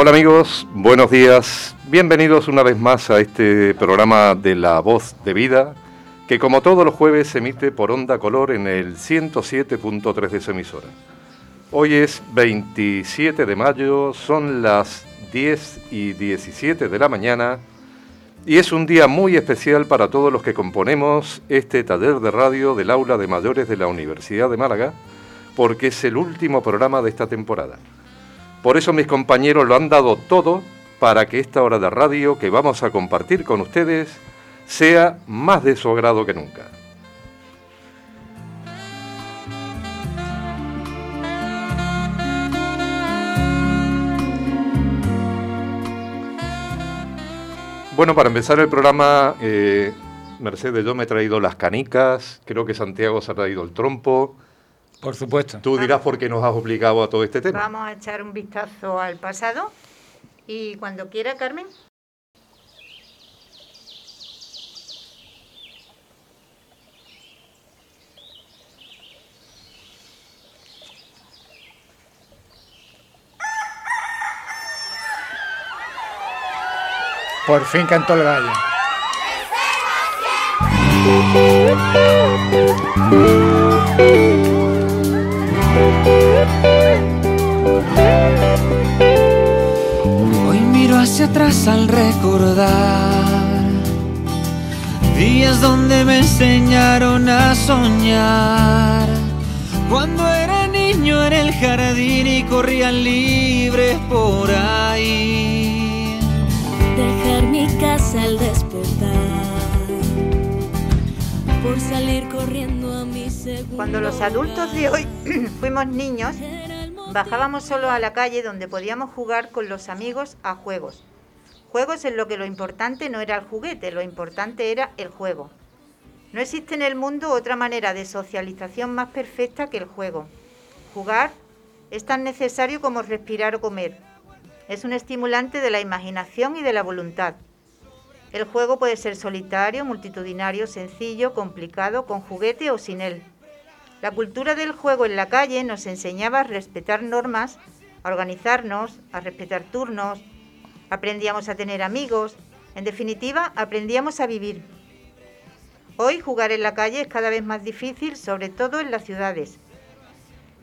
Hola amigos, buenos días. Bienvenidos una vez más a este programa de La Voz de Vida, que como todos los jueves se emite por onda color en el 107.3 de su emisora. Hoy es 27 de mayo, son las 10 y 17 de la mañana y es un día muy especial para todos los que componemos este taller de radio del aula de mayores de la Universidad de Málaga, porque es el último programa de esta temporada. Por eso mis compañeros lo han dado todo para que esta hora de radio que vamos a compartir con ustedes sea más de su agrado que nunca. Bueno, para empezar el programa, eh, Mercedes, yo me he traído las canicas, creo que Santiago se ha traído el trompo, por supuesto. Tú dirás por qué nos has obligado a todo este tema. Vamos a echar un vistazo al pasado y cuando quiera, Carmen. Por fin cantó el gallo. Hacia atrás al recordar días donde me enseñaron a soñar. Cuando era niño en el jardín y corrían libres por ahí. Dejar mi casa al despertar. Por salir corriendo a mi segundo. Cuando los adultos de hoy fuimos niños, bajábamos solo a la calle donde podíamos jugar con los amigos a juegos. Juegos en lo que lo importante no era el juguete, lo importante era el juego. No existe en el mundo otra manera de socialización más perfecta que el juego. Jugar es tan necesario como respirar o comer. Es un estimulante de la imaginación y de la voluntad. El juego puede ser solitario, multitudinario, sencillo, complicado, con juguete o sin él. La cultura del juego en la calle nos enseñaba a respetar normas, a organizarnos, a respetar turnos, aprendíamos a tener amigos, en definitiva, aprendíamos a vivir. Hoy jugar en la calle es cada vez más difícil, sobre todo en las ciudades,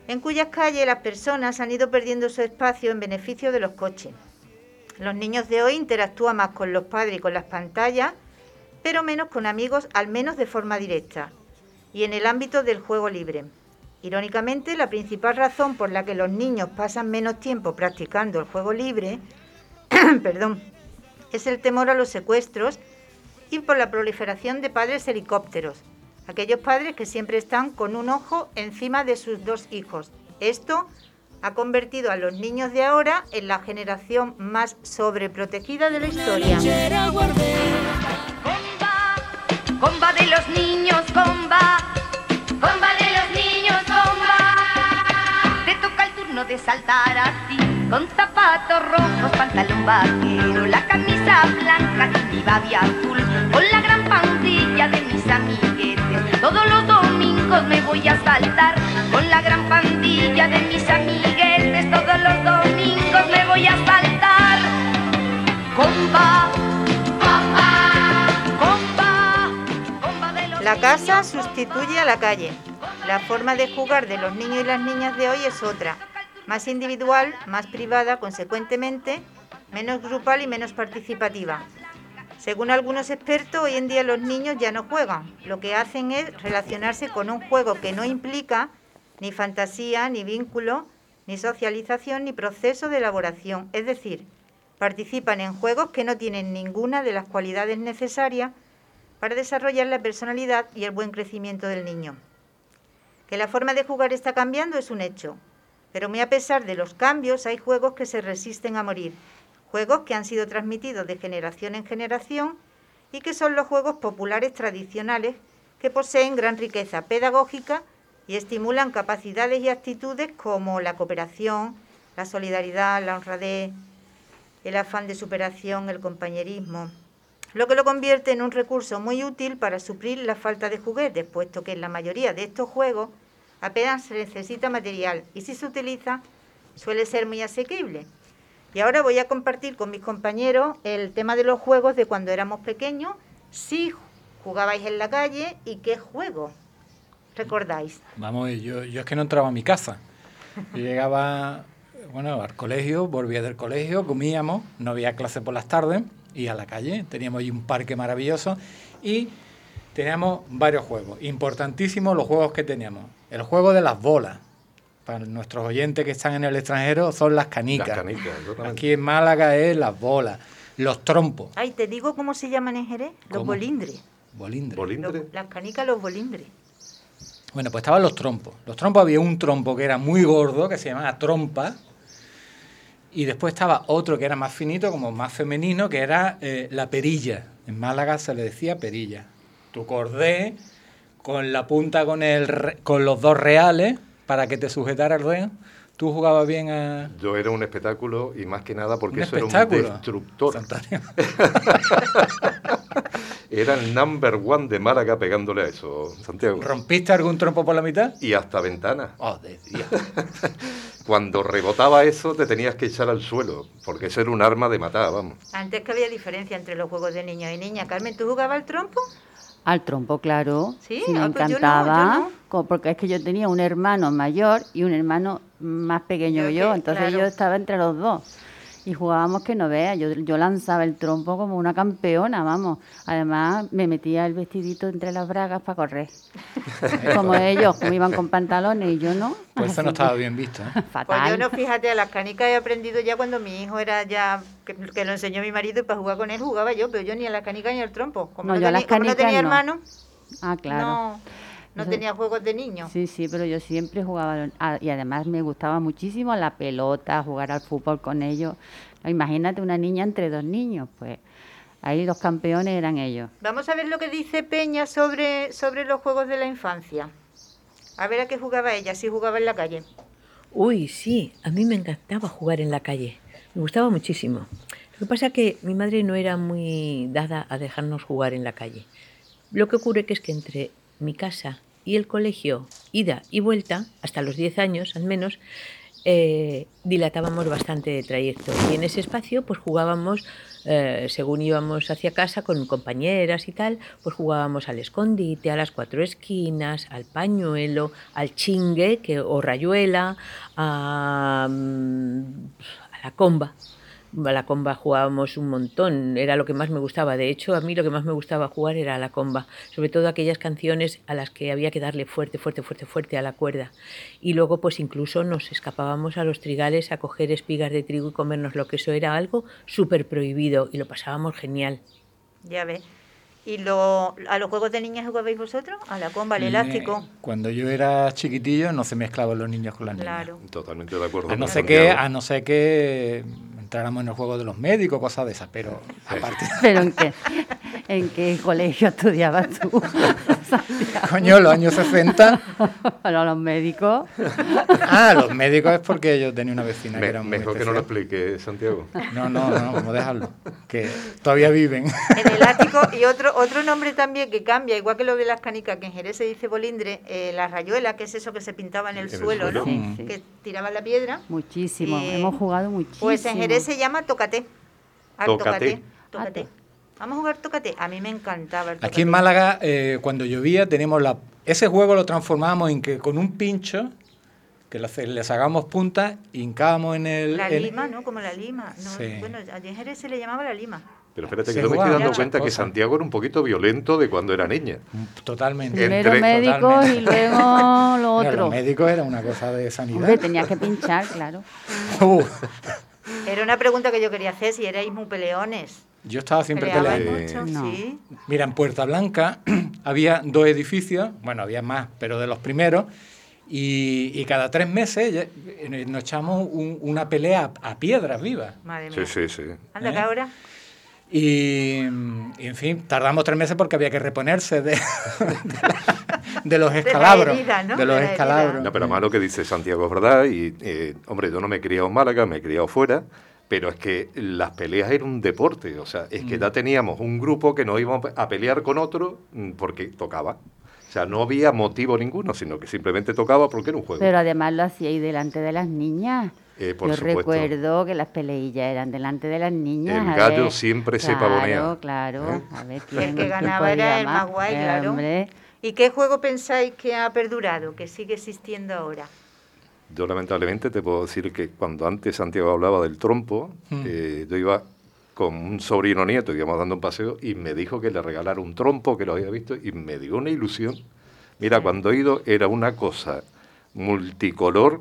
en cuyas calles las personas han ido perdiendo su espacio en beneficio de los coches. Los niños de hoy interactúan más con los padres y con las pantallas, pero menos con amigos, al menos de forma directa y en el ámbito del juego libre. Irónicamente, la principal razón por la que los niños pasan menos tiempo practicando el juego libre perdón, es el temor a los secuestros y por la proliferación de padres helicópteros, aquellos padres que siempre están con un ojo encima de sus dos hijos. Esto ha convertido a los niños de ahora en la generación más sobreprotegida de la historia. Comba de los niños, comba. Comba de los niños, comba. Te toca el turno de saltar a ti. Con zapatos rojos, pantalón vaquero, la camisa blanca y mi babi azul. Con la gran pandilla de mis amiguetes. Todos los domingos me voy a saltar. Con la gran pandilla de mis amiguetes. Todos los domingos me voy a saltar. Comba. La casa sustituye a la calle. La forma de jugar de los niños y las niñas de hoy es otra, más individual, más privada, consecuentemente, menos grupal y menos participativa. Según algunos expertos, hoy en día los niños ya no juegan, lo que hacen es relacionarse con un juego que no implica ni fantasía, ni vínculo, ni socialización, ni proceso de elaboración, es decir, participan en juegos que no tienen ninguna de las cualidades necesarias para desarrollar la personalidad y el buen crecimiento del niño. Que la forma de jugar está cambiando es un hecho, pero muy a pesar de los cambios hay juegos que se resisten a morir, juegos que han sido transmitidos de generación en generación y que son los juegos populares tradicionales que poseen gran riqueza pedagógica y estimulan capacidades y actitudes como la cooperación, la solidaridad, la honradez, el afán de superación, el compañerismo, lo que lo convierte en un recurso muy útil para suplir la falta de juguetes, puesto que en la mayoría de estos juegos apenas se necesita material y si se utiliza suele ser muy asequible. Y ahora voy a compartir con mis compañeros el tema de los juegos de cuando éramos pequeños, si jugabais en la calle y qué juego recordáis. Vamos, yo, yo es que no entraba a mi casa. Yo llegaba, bueno, al colegio, volvía del colegio, comíamos, no había clase por las tardes, y a la calle. Teníamos ahí un parque maravilloso y teníamos varios juegos. Importantísimos los juegos que teníamos. El juego de las bolas. Para nuestros oyentes que están en el extranjero son las canicas. Las canicas. Aquí en Málaga es las bolas. Los trompos. Ay, te digo cómo se llaman en Jerez, los ¿Cómo? bolindres. Bolindres. Los- las canicas, los bolindres. Bueno, pues estaban los trompos. Los trompos había un trompo que era muy gordo, que se llamaba trompa. Y después estaba otro que era más finito, como más femenino, que era eh, la perilla. En Málaga se le decía perilla. Tu cordé con la punta con, el, con los dos reales para que te sujetara el dedo. Tú jugabas bien a... Yo era un espectáculo y más que nada porque un eso era un destructor. Era el number one de Málaga pegándole a eso, Santiago. ¿Rompiste algún trompo por la mitad? Y hasta ventanas. Oh, de Dios. Cuando rebotaba eso te tenías que echar al suelo, porque eso era un arma de matar, vamos. Antes que había diferencia entre los juegos de niños y niñas. Carmen, ¿tú jugabas al trompo? Al trompo, claro. Sí, me ah, pues yo no, encantaba. yo no. co- Porque es que yo tenía un hermano mayor y un hermano más pequeño Yo que yo. Entonces claro. yo estaba entre los dos. Y jugábamos que no veas. Yo, yo lanzaba el trompo como una campeona, vamos. Además, me metía el vestidito entre las bragas para correr. como ellos, como iban con pantalones y yo no. Pues eso no estaba bien visto. ¿eh? Pues Fatal. yo no, fíjate, a las canicas he aprendido ya cuando mi hijo era ya, que, que lo enseñó mi marido y para jugar con él jugaba yo, pero yo ni a las canicas ni al trompo. Como No, no, yo a tenía, las como no canicas tenía no. hermano, Ah, claro. no, no Eso- tenía juegos de niños. Sí, sí, pero yo siempre jugaba a- y además me gustaba muchísimo la pelota, jugar al fútbol con ellos. Imagínate una niña entre dos niños, pues ahí los campeones eran ellos. Vamos a ver lo que dice Peña sobre, sobre los juegos de la infancia. A ver a qué jugaba ella, si jugaba en la calle. Uy, sí, a mí me encantaba jugar en la calle. Me gustaba muchísimo. Lo que pasa es que mi madre no era muy dada a dejarnos jugar en la calle. Lo que ocurre que es que entre mi casa y el colegio, ida y vuelta, hasta los 10 años al menos, eh, dilatábamos bastante el trayecto. Y en ese espacio pues jugábamos, eh, según íbamos hacia casa con compañeras y tal, pues jugábamos al escondite, a las cuatro esquinas, al pañuelo, al chingue que, o rayuela, a, mm, a la comba. A la comba jugábamos un montón, era lo que más me gustaba. De hecho, a mí lo que más me gustaba jugar era a la comba, sobre todo aquellas canciones a las que había que darle fuerte, fuerte, fuerte, fuerte a la cuerda. Y luego, pues incluso nos escapábamos a los trigales a coger espigas de trigo y comernos lo que eso era algo súper prohibido y lo pasábamos genial. Ya ves. ¿Y lo, a los juegos de niñas jugabais vosotros? A la comba, al elástico. Cuando yo era chiquitillo no se mezclaban los niños con las niñas. Claro. Totalmente de acuerdo. A no ser que, a no ser que entráramos en el juego de los médicos, cosas de esas, pero aparte, Pero ¿en qué, en qué colegio estudiabas tú? Coño, los años 60, Pero los médicos. ah, los médicos es porque yo tenía una vecina que era muy mejor que no lo explique, Santiago. No, no, no, vamos a dejarlo, que todavía viven. El elástico y otro otro nombre también que cambia, igual que lo de las canicas, que en Jerez se dice bolindre, eh, la rayuela, que es eso que se pintaba en el, En el suelo. ¿no? Sí, sí. Que tiraba la piedra. Muchísimo, Eh, hemos jugado muchísimo. Pues en Jerez se llama tocate. Al Tócate. Tócate. Ah, to- Vamos a jugar tócate. A mí me encantaba el Aquí tócate. en Málaga, eh, cuando llovía, tenemos la... Ese juego lo transformábamos en que con un pincho, que le, sacábamos punta, hincábamos en el... La en- lima, ¿no? Como la lima. No, Sí. Bueno, en Jerez se le llamaba la lima. Pero espérate, Se que yo me estoy dando cuenta que. Santiago era un poquito violento de cuando era niña. Totalmente. Primero entre- médicos totalmente. y luego lo Mira, otro. los médicos era una cosa de sanidad. Hombre, tenías que pinchar, claro. Uh, Era una pregunta que yo quería hacer, si erais muy peleones. yo estaba siempre ¿Peleabais peleando. mucho? No. Sí. Mira, en Puerta Blanca había dos edificios, bueno, había más, pero de los primeros, y, y cada tres meses eh, nos echamos un- una pelea a, a piedras vivas. Madre Sí, mía. sí, sí. Anda, ¿Eh? que ahora. Y, y, en fin, tardamos tres meses porque había que reponerse de, de, la- de los escalabros. herida, ¿no? De los De escalabros. No, pero más lo que dice Santiago es verdad. Y, eh, hombre, yo no me he criado en Málaga, me he criado fuera. Pero es que las peleas eran un deporte. O sea, es Mm. que ya teníamos un grupo que nos íbamos a pelear con otro mm, porque tocaba. O sea, no había motivo ninguno, sino que simplemente tocaba porque era un juego. Pero además lo hacíais delante de las niñas. Eh, por Yo supuesto. recuerdo que las peleillas eran delante de las niñas. El a gallo ver, siempre se pavonea. Claro, ¿Eh? a ver El que ganaba era el más guay, Eh, claro. hombre. ¿Y qué juego pensáis que ha perdurado, que sigue existiendo ahora? Yo lamentablemente te puedo decir que cuando antes Santiago hablaba del trompo, Mm. eh, yo iba con un sobrino nieto, íbamos dando un paseo, y me dijo que le regalara un trompo, que lo había visto, y me dio una ilusión. Mira, cuando he ido era una cosa multicolor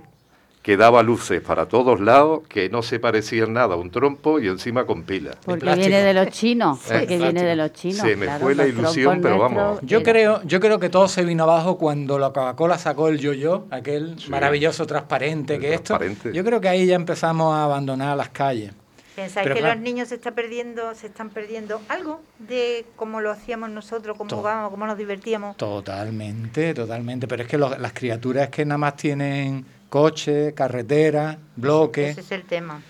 que daba luces para todos lados, que no se parecía en nada a un trompo y encima con pilas. Porque viene de los chinos. Eh, Porque viene de los chinos. Se me claro, fue la ilusión, pero vamos. nuestros Yo creo, yo creo que todo se vino abajo cuando la Coca-Cola sacó el yo-yo, aquel Sí. maravilloso transparente El que esto. transparente. Yo creo que ahí ya empezamos a abandonar las calles. ¿Pensáis Pero que claro. los niños se, está perdiendo, se están perdiendo algo de cómo lo hacíamos nosotros, cómo jugábamos, cómo nos divertíamos? Totalmente, totalmente. Pero es que las criaturas que nada más tienen coche, carretera, bloque. Ese es el tema.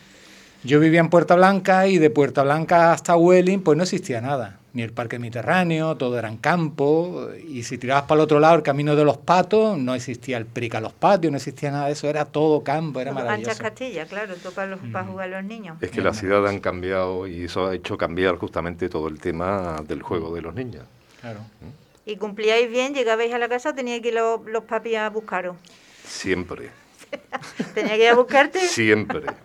Yo vivía en Puerta Blanca y de Puerta Blanca hasta Welling pues no existía nada. Ni el parque mediterráneo, todo eran campo. Y si tirabas para el otro lado, el camino de los patos, no existía el prica a los patios, no existía nada de eso. Era todo campo, era Anchas maravilloso. Castilla, claro, todo para, los, para jugar los niños. Es que la ciudad han cambiado y eso ha hecho cambiar justamente todo el tema del juego de los niños. Claro. ¿Y cumplíais bien? ¿Llegabais a la casa o teníais que ir los, los papis a buscaros? Siempre, ¿Tenía que ir a buscarte? siempre.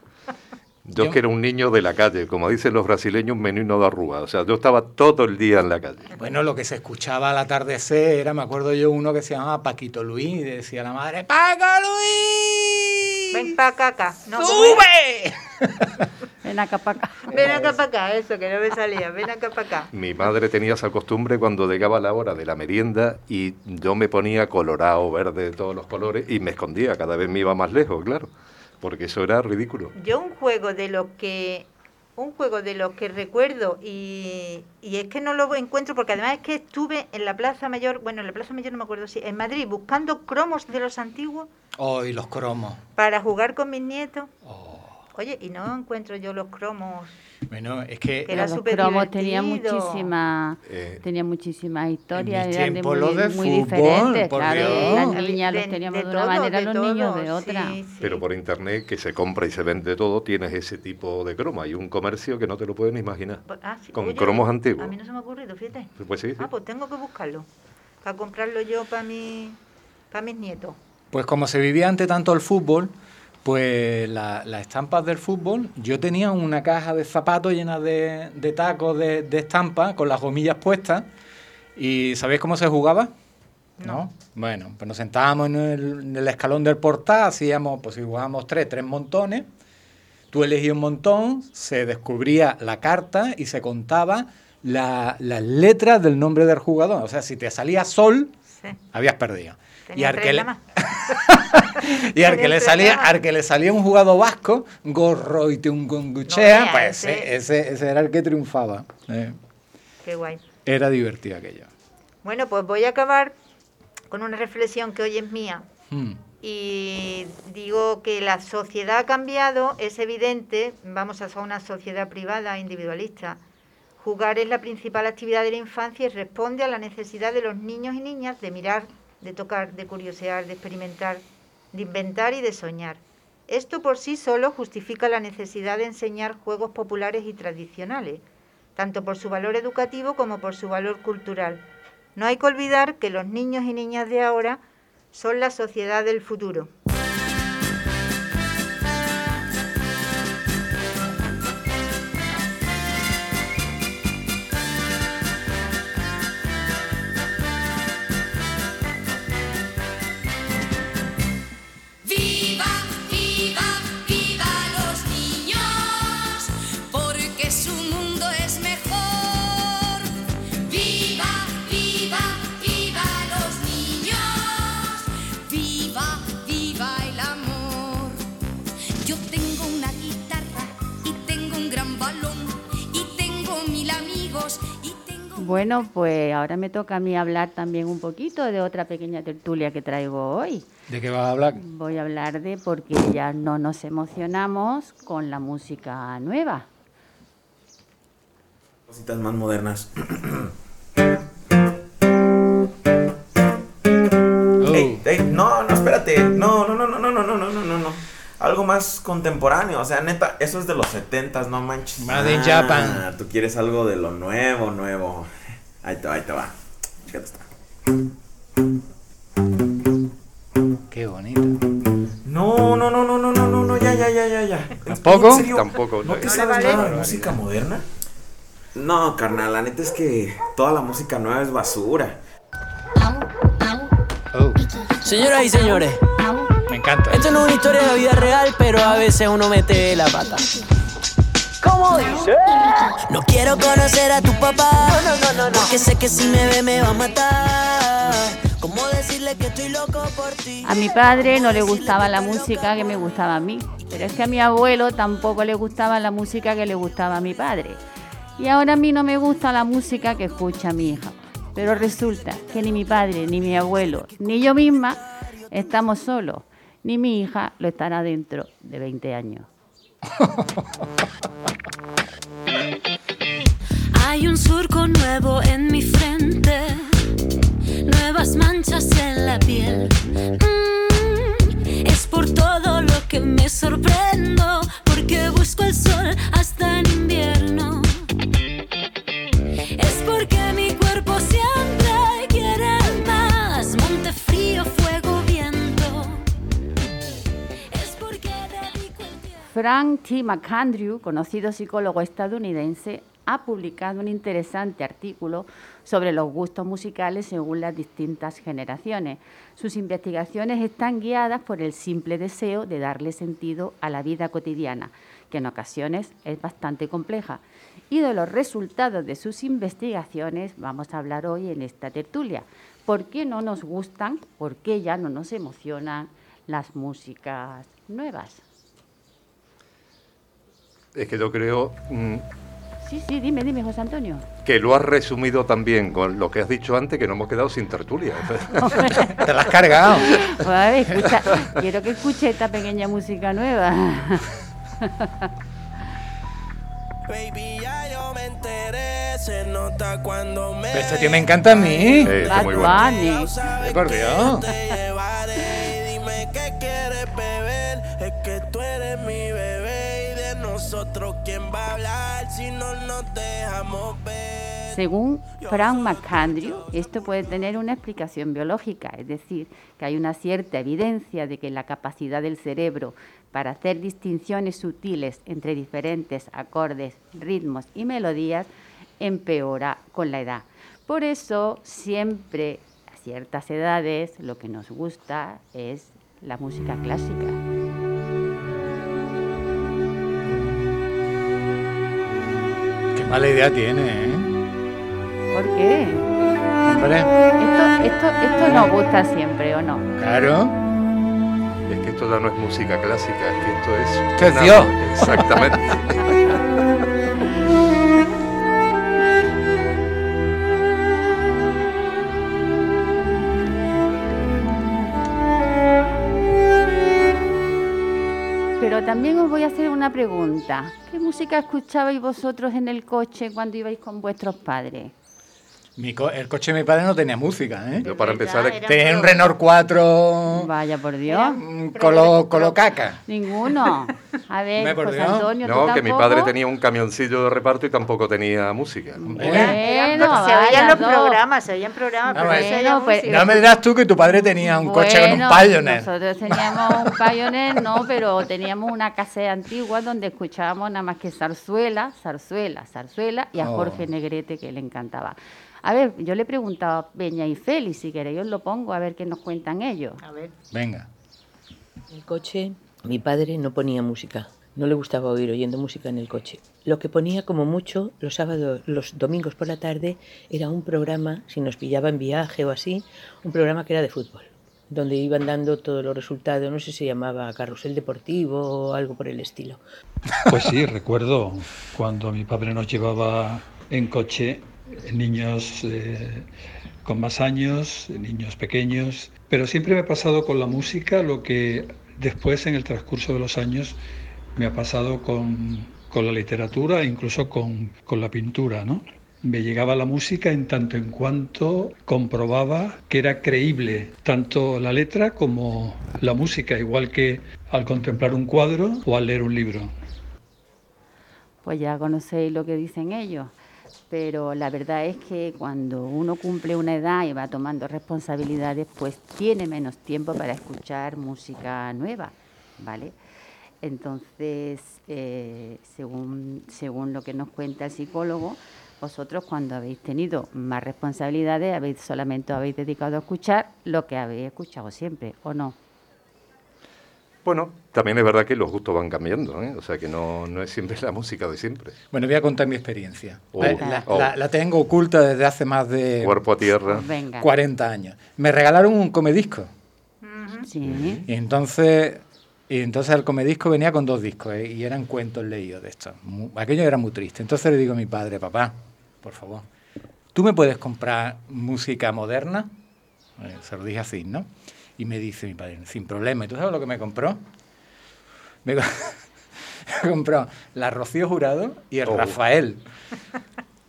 Yo, Yo- que era un niño de la calle, como dicen los brasileños, un menino de arruga. O sea, yo estaba todo el día en la calle. Bueno, lo que se escuchaba al atardecer era, me acuerdo yo, uno que se llamaba Paquito Luis, y decía la madre, ¡Paco Luis! Ven para acá, acá. ¡Sube! Ven acá para acá. Ven acá para acá, eso, que no me salía. Ven acá para acá. Mi madre tenía esa costumbre cuando llegaba la hora de la merienda y yo me ponía colorado, verde, de todos los colores y me escondía. Cada vez me iba más lejos, claro. Porque eso era ridículo. Yo un juego de los que un juego de los que recuerdo y, y es que no lo encuentro porque además es que estuve en la Plaza Mayor, bueno, en la Plaza Mayor no me acuerdo si, en Madrid buscando cromos de los antiguos Oh, y los cromos. para jugar con mis nietos. Oh. Oye, y no encuentro yo los cromos. Bueno, es que Era los cromos tenían muchísimas Eh, tenían muchísimas historias, mis eran de muy, los de muy fútbol, diferentes, por claro. Dios. Las De- niñas los teníamos de, de una todo, manera, de los niños de otra. sí, sí. Pero por internet que se compra y se vende todo, tienes ese tipo de croma. Hay un comercio que no te lo puedes ni imaginar. Ah, sí. con Oye, cromos A antiguos. mí no se me ha ocurrido, fíjate. Pues sí, sí. Ah, pues tengo que buscarlo. Para comprarlo yo para mi, para mis nietos. Pues como se vivía ante tanto el fútbol, pues la- las estampas del fútbol, yo tenía una caja de zapatos llena de, de tacos de, de estampas con las gomillas puestas. ¿Y sabéis cómo se jugaba? No. Bueno, pues nos sentábamos en el, en el escalón del portal, hacíamos, pues si jugábamos tres, tres montones. Tú elegías un montón, se descubría la carta y se contaba la- las letras del nombre del jugador. O sea, si te salía sol, Sí. habías perdido. Y al que le, y al que, Tenía le tres salía, al que le salía un jugador vasco, gorro y tungunguchea, No, pues ese- ese, era el que triunfaba. Eh, Qué guay. era divertido aquello. Bueno, pues voy a acabar con una reflexión que hoy es mía. Mm. Y digo que la sociedad ha cambiado, es evidente, vamos a ser una sociedad privada, individualista. Jugar es la principal actividad de la infancia y responde a la necesidad de los niños y niñas de mirar, de tocar, de curiosear, de experimentar, de inventar y de soñar. Esto por sí solo justifica la necesidad de enseñar juegos populares y tradicionales, tanto por su valor educativo como por su valor cultural. No hay que olvidar que los niños y niñas de ahora son la sociedad del futuro. Bueno, pues ahora me toca a mí hablar también un poquito de otra pequeña tertulia que traigo hoy. ¿De qué vas a hablar? Voy a hablar de por qué ya no nos emocionamos con la música nueva. Cositas más modernas. No, no, espérate. No, no, no, no, no, no, no, no, no, no, no. Algo más contemporáneo. O sea, neta, eso es de los setentas, no manches. Made in Ah, Japan. Tú quieres algo de lo nuevo, nuevo. Ahí te va, ahí te va. Fíjate esta. Qué bonito. No, no, no, no, no, no, no, no, ya, ya, ya, ya, ya. ¿Tampoco? Tampoco. ¿No te ¿No le sabes nada de música moderna? No, carnal, la neta es que toda la música nueva es basura. Oh, Señoras y señores, me encanta. esto no es una historia de la vida real, pero a veces uno mete la pata. ¿Cómo dice? No quiero conocer a tu papá. No, no, no, no, Porque sé que si me ve me va a matar. ¿Cómo decirle que estoy loco por ti? A mi padre no le gustaba la música que me gustaba a mí, pero es que a mi abuelo tampoco le gustaba la música que le gustaba a mi padre. Y ahora a mí no me gusta la música que escucha mi hija. Pero resulta que ni mi padre, ni mi abuelo, ni yo misma estamos solos, ni mi hija lo estará dentro de 20 años. Hay un surco nuevo en mi frente, nuevas manchas en la piel. Mm, es por todo lo que me sorprendo, porque busco el sol hasta en invierno. Es porque Frank T. McAndrew, conocido psicólogo estadounidense, ha publicado un interesante artículo sobre los gustos musicales según las distintas generaciones. Sus investigaciones están guiadas por el simple deseo de darle sentido a la vida cotidiana, que en ocasiones es bastante compleja. Y de los resultados de sus investigaciones vamos a hablar hoy en esta tertulia. ¿Por qué no nos gustan, por qué ya no nos emocionan las músicas nuevas? Es que yo creo mm, Sí, sí, dime, dime, José Antonio. que lo has resumido también con lo que has dicho antes, que no hemos quedado sin tertulia. Te la has cargado. Pues, a ver, escucha, quiero que escuche esta pequeña música nueva. Baby, ya yo me enteré, se nota cuando me Este tío me encanta a mí. Eh, está Bad muy bueno. Por Dios. te llevaré y dime qué quieres beber. Es que tú eres mi nosotros quién va a hablar si no nos dejamos ver. Según Frank McAndrew, esto puede tener una explicación biológica, es decir, que hay una cierta evidencia de que la capacidad del cerebro para hacer distinciones sutiles entre diferentes acordes, ritmos y melodías empeora con la edad. Por eso, siempre a ciertas edades lo que nos gusta es la música clásica. Mala idea tiene, ¿eh? ¿Por qué? Esto, esto, esto nos gusta siempre, ¿o no? claro. Es que esto ya no es música clásica, es que esto es... Esto es una- Dios. Exactamente. También os voy a hacer una pregunta. ¿Qué música escuchabais vosotros en el coche cuando ibais con vuestros padres? Mi co- el coche de mi padre no tenía música, ¿eh? Yo para empezar... era- Tenía un Renault 4 Vaya por Dios. mm, colo, colo caca. Ninguno. A ver, José. Antonio, ¿tú No, que mi padre tenía un camioncillo de reparto y tampoco tenía música. Bueno, se oían los dos. programas, se oían programas, Ah, pero bueno. no se pues, música. No me dirás tú que tu padre tenía un coche con un Pioneer. Nosotros teníamos un Pioneer, no, pero teníamos una casa antigua donde escuchábamos nada más que zarzuela, zarzuela, zarzuela y a Oh. Jorge Negrete que le encantaba. A ver, yo le preguntaba a Peña y Félix, si queréis os lo pongo a ver qué nos cuentan ellos. A ver. Venga. En el coche, mi padre no ponía música. No le gustaba oír oyendo música en el coche. Lo que ponía como mucho los sábados, los domingos por la tarde, era un programa, si nos pillaba en viaje o así, un programa que era de fútbol, donde iban dando todos los resultados, no sé si se llamaba Carrusel Deportivo o algo por el estilo. Pues sí, recuerdo cuando mi padre nos llevaba en coche niños eh, con más años, niños pequeños, pero siempre me ha pasado con la música lo que después en el transcurso de los años me ha pasado con, con la literatura e incluso con, con la pintura, ¿no? me llegaba la música en tanto en cuanto comprobaba que era creíble tanto la letra como la música, igual que al contemplar un cuadro o al leer un libro. Pues ya conocéis lo que dicen ellos, pero la verdad es que cuando uno cumple una edad y va tomando responsabilidades, pues tiene menos tiempo para escuchar música nueva, ¿vale? Entonces, eh, según, según lo que nos cuenta el psicólogo, vosotros cuando habéis tenido más responsabilidades, habéis solamente habéis dedicado a escuchar lo que habéis escuchado siempre, ¿o no? Bueno, también es verdad que los gustos van cambiando, ¿eh? o sea que no, no, es siempre la música de siempre. Bueno, voy a contar mi experiencia. Oh, la, oh. la, la, tengo oculta desde hace más de Cuerpo a tierra. Venga. 40 años. Me regalaron un comedisco. Sí. Y entonces, y entonces el comedisco venía con dos discos ¿eh? y eran cuentos leídos de estos. Aquello era muy triste. Entonces le digo a mi padre, papá, por favor, ¿tú me puedes comprar música moderna? Eh, se lo dije así, ¿no? Y me dice mi padre, sin problema. ¿Y tú sabes lo que me compró? Me, co- me compró la Rocío Jurado y el Oh. Rafael.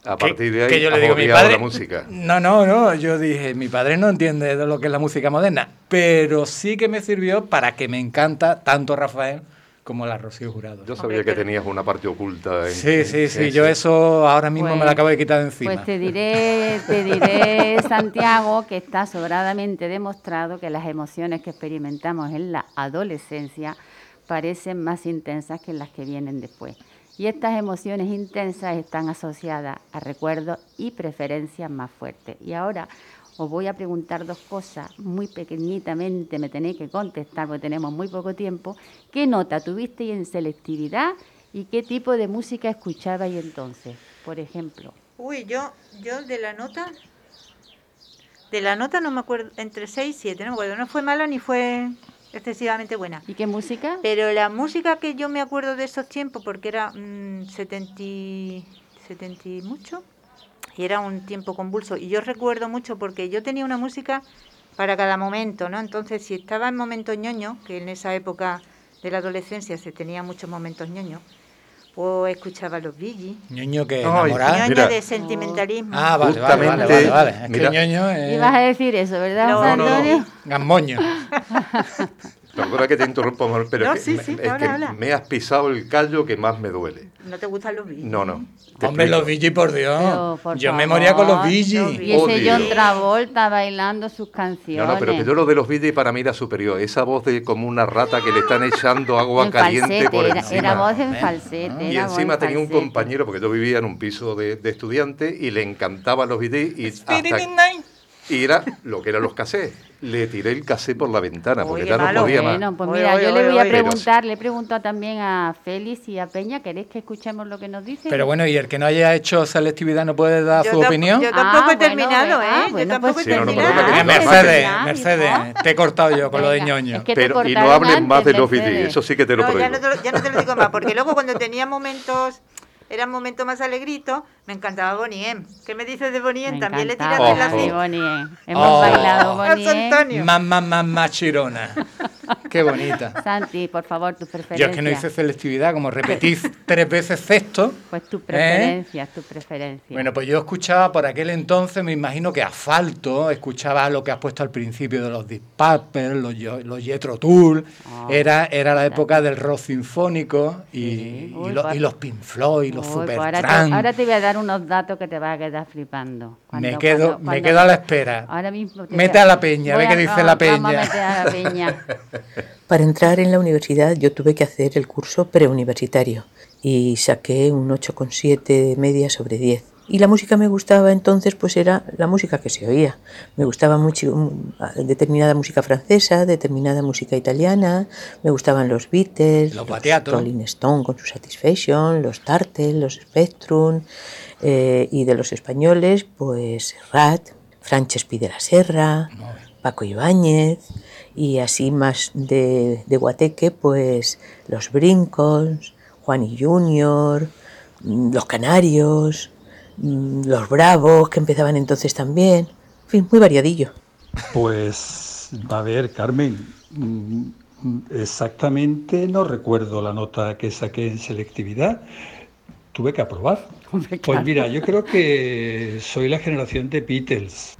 A partir de ahí, que yo le digo, mi padre, la música. No, no, no. Yo dije, mi padre no entiende de lo que es la música moderna, pero sí que me sirvió para que me encanta tanto Rafael como la Rocío Jurado. Yo sabía que tenías una parte oculta. En, Sí, sí, sí. Yo eso ahora mismo me lo Pues- acabo de quitar de encima. Pues te diré, te diré, Santiago, que está sobradamente demostrado que las emociones que experimentamos en la adolescencia parecen más intensas que las que vienen después. Y estas emociones intensas están asociadas a recuerdos y preferencias más fuertes. Y ahora os voy a preguntar dos cosas muy pequeñitamente, me tenéis que contestar porque tenemos muy poco tiempo. ¿Qué nota tuvisteis en selectividad y qué tipo de música escuchabais entonces? Por ejemplo. Uy, yo, yo de la nota, de la nota no me acuerdo, entre 6 y 7, no me acuerdo, no fue mala ni fue excesivamente buena. ¿Y qué música? Pero la música que yo me acuerdo de esos tiempos, porque era mm, 70, y- 70 y mucho, y era un tiempo convulso, y yo recuerdo mucho porque yo tenía una música para cada momento, ¿no? Entonces, si estaba en momentos ñoño, que en esa época de la adolescencia se tenía muchos momentos ñoño, pues escuchaba los Gees. Ñoño que Ay, enamorada. ñoño mira. de sentimentalismo. Ah, vale, vale, vale, vale, vale. Es mira. que ñoño es Ibas a decir eso, ¿verdad, No, José no, no. Antonio? gamboño. Perdona que te interrumpa, amor, pero No, es que, sí, me- sí, es habla, que habla. me has pisado el callo que más me duele. ¿No te gustan los Gees? No, no. te Hombre, explico. los Bee por Dios. Pero, por yo me favor, moría con los. Bee Y ese Odio. John Travolta bailando sus canciones. No, no, pero que yo lo de los vídeos para mí era superior. Esa voz de como una rata que le están echando agua En caliente falsete, por era, encima. era voz en Ah, falsete. y era encima en tenía un falsete. compañero, porque yo vivía en un piso de, de estudiante y le encantaban los vídeos y, hasta- era lo que eran los casés. Le tiré el casé por la ventana porque ya no podía más. Bueno, pues Oye, mira, oye, yo le oye, voy a oye. preguntar, le he preguntado también a Félix y a Peña, ¿queréis que escuchemos lo que nos dicen? Pero bueno, ¿y el que no haya hecho selectividad no puede dar Yo su opinión? Yo tampoco Ah, he bueno, terminado, ¿eh? ah, yo bueno, tampoco pues he Sí, no, no, terminado. Eh, Mercedes, Ah, Mercedes, hijo. te he cortado yo con lo de Venga, ñoño. es que Pero, y no hables más antes, de los Mercedes. vídeos, eso sí que te lo No, ya prohíbo. no, te lo, ya no te lo digo más, porque luego cuando tenía momentos, eran momentos más alegritos, me encantaba Bonnie M. ¿Qué me dices de Bonnie M? Me También le tiraste la. Bonnie M. Hemos Oh. bailado Bonnie M. Antonio. Más, más chirona. Qué bonita. Santi, por favor, tus Yo preferencias. es que no hice selectividad, como repetís tres veces sexto. Pues tus ¿eh? preferencias, tus preferencias. Bueno, pues yo escuchaba por aquel entonces, me imagino que Asfalto, escuchaba lo que has puesto al principio de los Deep Purple, los, Yo- los Jethro Tull, Ah, era, era la época del rock sinfónico y, Sí. y lo- pues- y los Pink Floyd, los Uy, pues ahora, te, ahora te voy a dar unos datos que te vas a quedar flipando. Cuando- me quedo, cuando- me cuando- quedo a la espera. Ahora mismo te Mete a la peña, ve qué dice vamos- la Vamos a peña. meter a la peña. Para entrar en la universidad yo tuve que hacer el curso preuniversitario y saqué un 8,7 de media sobre 10. Y la música me gustaba entonces, pues era la música que se oía. Me gustaba mucho determinada música francesa, determinada música italiana, me gustaban los Beatles, Los Battiato. Rolling Stone con su Satisfaction, los Tartel, los Spectrum, eh, y de los españoles, pues Rat, Frances de la Serra, Paco Ibáñez, y así más de, de Guateque, pues los Brincos, Juan y Junior, mm, los Canarios, mm, los Bravos, que empezaban entonces también. En fin, muy variadillo. Pues, a ver, Carmen, mm, exactamente no recuerdo la nota que saqué en selectividad, tuve que aprobar. Pues mira, yo creo que soy la generación de Beatles.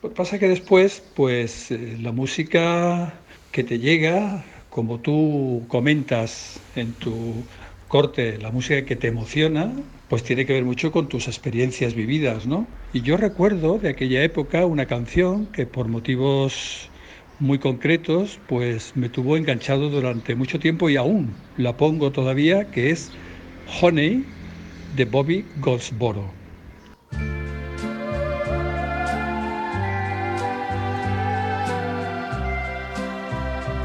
Pasa que después, pues eh, la música que te llega, como tú comentas en tu corte, la música que te emociona, pues tiene que ver mucho con tus experiencias vividas, ¿no? Y yo recuerdo de aquella época una canción que por motivos muy concretos, pues me tuvo enganchado durante mucho tiempo y aún la pongo todavía, que es Honey de Bobby Goldsboro.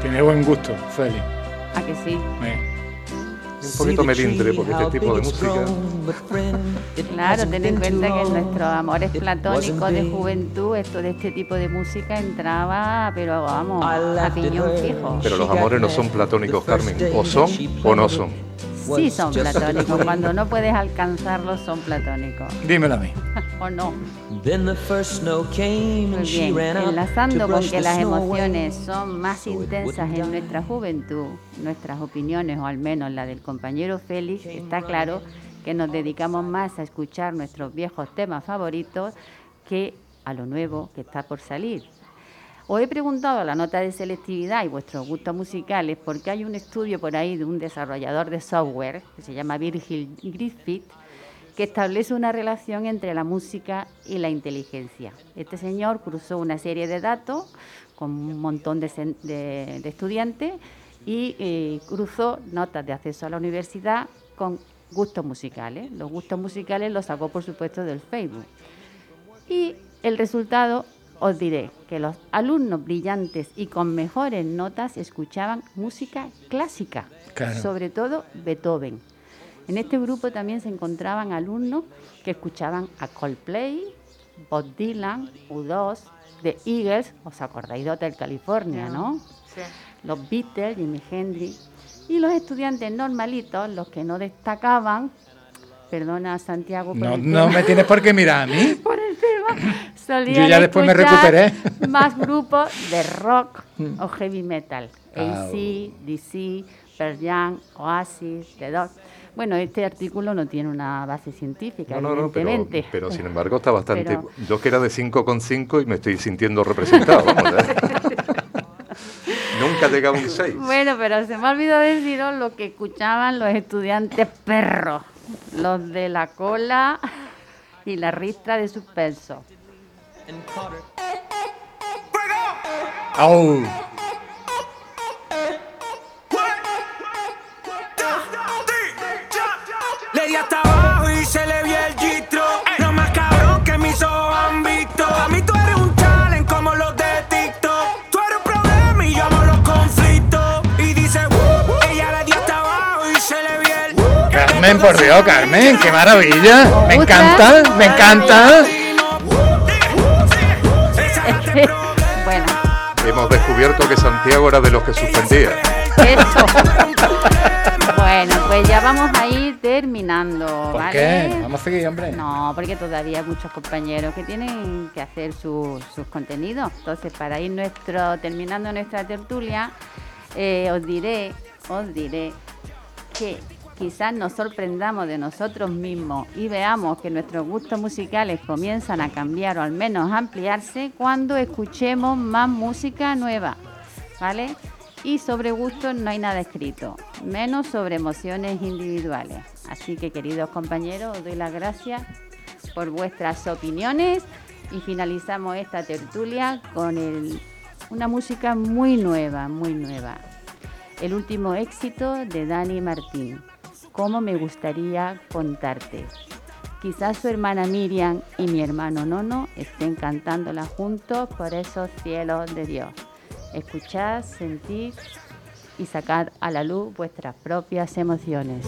Tiene buen gusto, Feli. ¿A que sí? Un poquito melindre, porque este tipo de música. Claro, ten en cuenta que en nuestros amores platónicos de juventud, esto de este tipo de música entraba, pero vamos, a piñón fijo. Pero los amores no son platónicos, Carmen. O son o no son. Sí son platónicos. Cuando no puedes alcanzarlos, son platónicos. Dímelo a mí. ¿O no? Muy bien, enlazando con que las emociones son más intensas en nuestra juventud, nuestras opiniones, o al menos la del compañero Félix, está claro que nos dedicamos más a escuchar nuestros viejos temas favoritos que a lo nuevo que está por salir. Os he preguntado la nota de selectividad y vuestros gustos musicales porque hay un estudio por ahí de un desarrollador de software que se llama Virgil Griffith que establece una relación entre la música y la inteligencia. Este señor cruzó una serie de datos con un montón de estudiantes y eh, cruzó notas de acceso a la universidad con gustos musicales. Los gustos musicales los sacó, por supuesto, del Facebook. Y el resultado, os diré que los alumnos brillantes y con mejores notas escuchaban música clásica, Claro. sobre todo Beethoven. En este grupo también se encontraban alumnos que escuchaban a Coldplay, Bob Dylan, U2, The Eagles, os acordáis de Hotel California, ¿no? Sí. Los Beatles, Jimi Hendrix. Y los estudiantes normalitos, los que no destacaban, perdona Santiago por No, el no tema. me tienes por qué mirar a mí. por el tema. Solían Yo ya después me recuperé. Más grupos de rock Mm. o heavy metal. Ah, AC, DC, Pearl Jam, Oasis, The Doors. Bueno, este artículo no tiene una base científica, No, no, no, pero, sin embargo está bastante... Pero- Yo que era de 5,5 y me estoy sintiendo representado, vamos, ¿eh? Nunca llegaba un 6. Bueno, pero se me ha olvidado deciros lo que escuchaban los estudiantes perros, los de la cola y la ristra de suspenso. Au. Carmen, por Dios, Carmen, qué maravilla. Me encanta, me encanta. bueno, Hemos descubierto que Santiago era de los que suspendía. eso. bueno, pues ya vamos a ir terminando, ¿Por ¿vale? qué? Vamos a seguir, hombre. No, porque todavía hay muchos compañeros que tienen que hacer sus, sus contenidos. Entonces, para ir nuestro, terminando nuestra tertulia, eh, os diré, os diré que quizás nos sorprendamos de nosotros mismos y veamos que nuestros gustos musicales comienzan a cambiar o al menos a ampliarse cuando escuchemos más música nueva, ¿vale? Y sobre gustos no hay nada escrito, menos sobre emociones individuales. Así que queridos compañeros, os doy las gracias por vuestras opiniones y finalizamos esta tertulia con el- una música muy nueva, muy nueva. El último éxito de Dani Martín. ¿Cómo me gustaría contarte? Quizás su hermana Miriam y mi hermano Nono estén cantándola juntos por esos cielos de Dios. Escuchad, sentid y sacad a la luz vuestras propias emociones.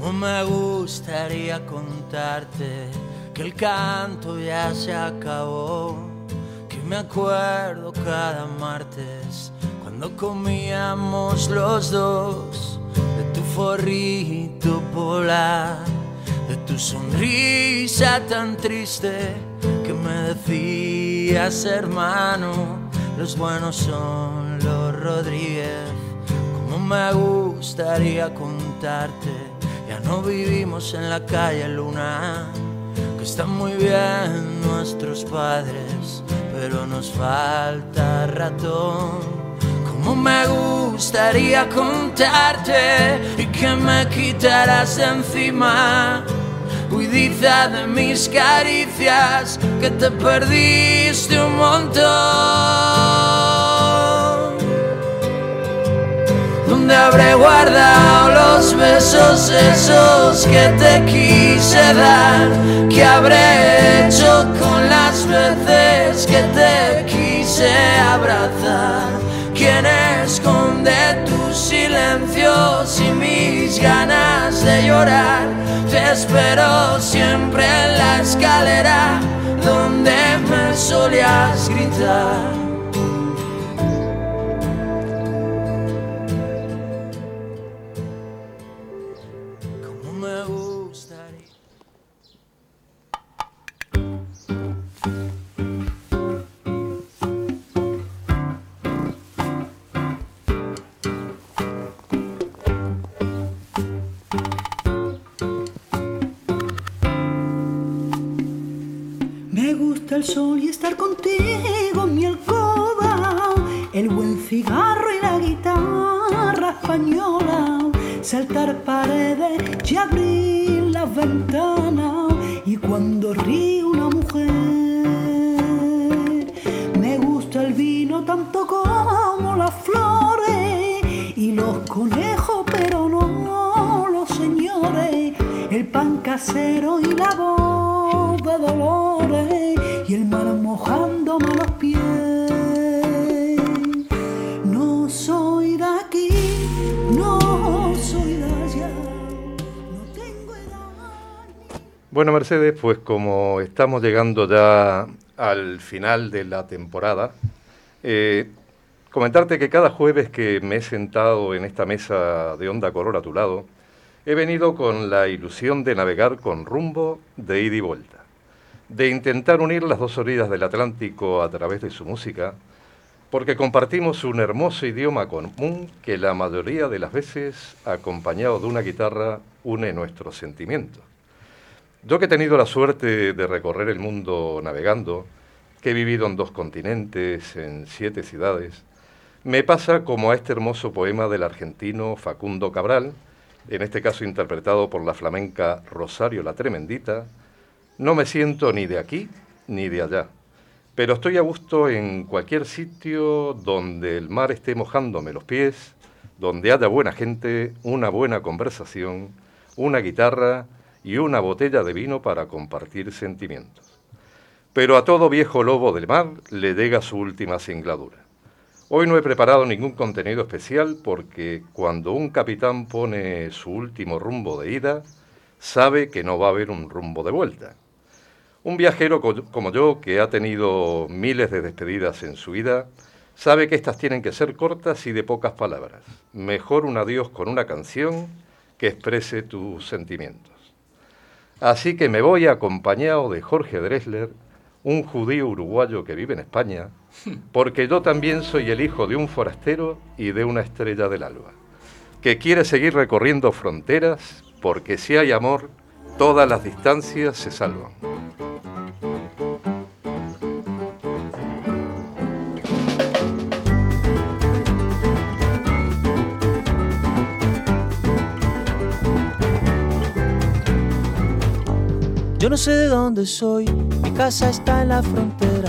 Cómo me gustaría contarte que el canto ya se acabó, que me acuerdo cada martes cuando comíamos los dos de tu forrito polar, de tu sonrisa tan triste que me decías hermano, los buenos son los Rodríguez. Como me gustaría contarte, ya no vivimos en la calle Luna, que están muy bien nuestros padres, pero nos falta ratón. Como me gustaría contarte y que me quitaras de encima. Huidiza de mis caricias que te perdiste un montón. ¿Dónde habré guardado los besos esos que te quise dar? ¿Qué habré hecho con las veces que te quise abrazar? ¿Quién esconde tus silencios y mis ganas de llorar? Te espero siempre en la escalera donde me solías gritar. El sol y estar contigo en mi alcoba, el buen cigarro y la guitarra española, saltar paredes y abrir las ventanas y cuando ríe una mujer. Me gusta el vino tanto como las flores y los conejos, pero no los señores, el pan casero y la voz de dolores y el mar mojándome los pies. No soy de aquí, no soy de allá. Bueno, Mercedes, pues como estamos llegando ya al final de la temporada, eh, comentarte que cada jueves que me he sentado en esta mesa de onda color a tu lado, he venido con la ilusión de navegar con rumbo de ida y vuelta, de intentar unir las dos orillas del Atlántico a través de su música, porque compartimos un hermoso idioma común que la mayoría de las veces, acompañado de una guitarra, une nuestros sentimientos. Yo que he tenido la suerte de recorrer el mundo navegando, que he vivido en dos continentes, en siete ciudades, me pasa como a este hermoso poema del argentino Facundo Cabral, en este caso interpretado por la flamenca Rosario la Tremendita, no me siento ni de aquí ni de allá, pero estoy a gusto en cualquier sitio donde el mar esté mojándome los pies, donde haya buena gente, una buena conversación, una guitarra y una botella de vino para compartir sentimientos. Pero a todo viejo lobo del mar le llega su última singladura. Hoy no he preparado ningún contenido especial porque cuando un capitán pone su último rumbo de ida, sabe que no va a haber un rumbo de vuelta. Un viajero co- como yo, que ha tenido miles de despedidas en su vida, sabe que estas tienen que ser cortas y de pocas palabras. Mejor un adiós con una canción que exprese tus sentimientos. Así que me voy acompañado de Jorge Dressler, un judío uruguayo que vive en España, porque yo también soy el hijo de un forastero y de una estrella del alba, que quiere seguir recorriendo fronteras, porque si hay amor, todas las distancias se salvan. Yo no sé de dónde soy, mi casa está en la frontera.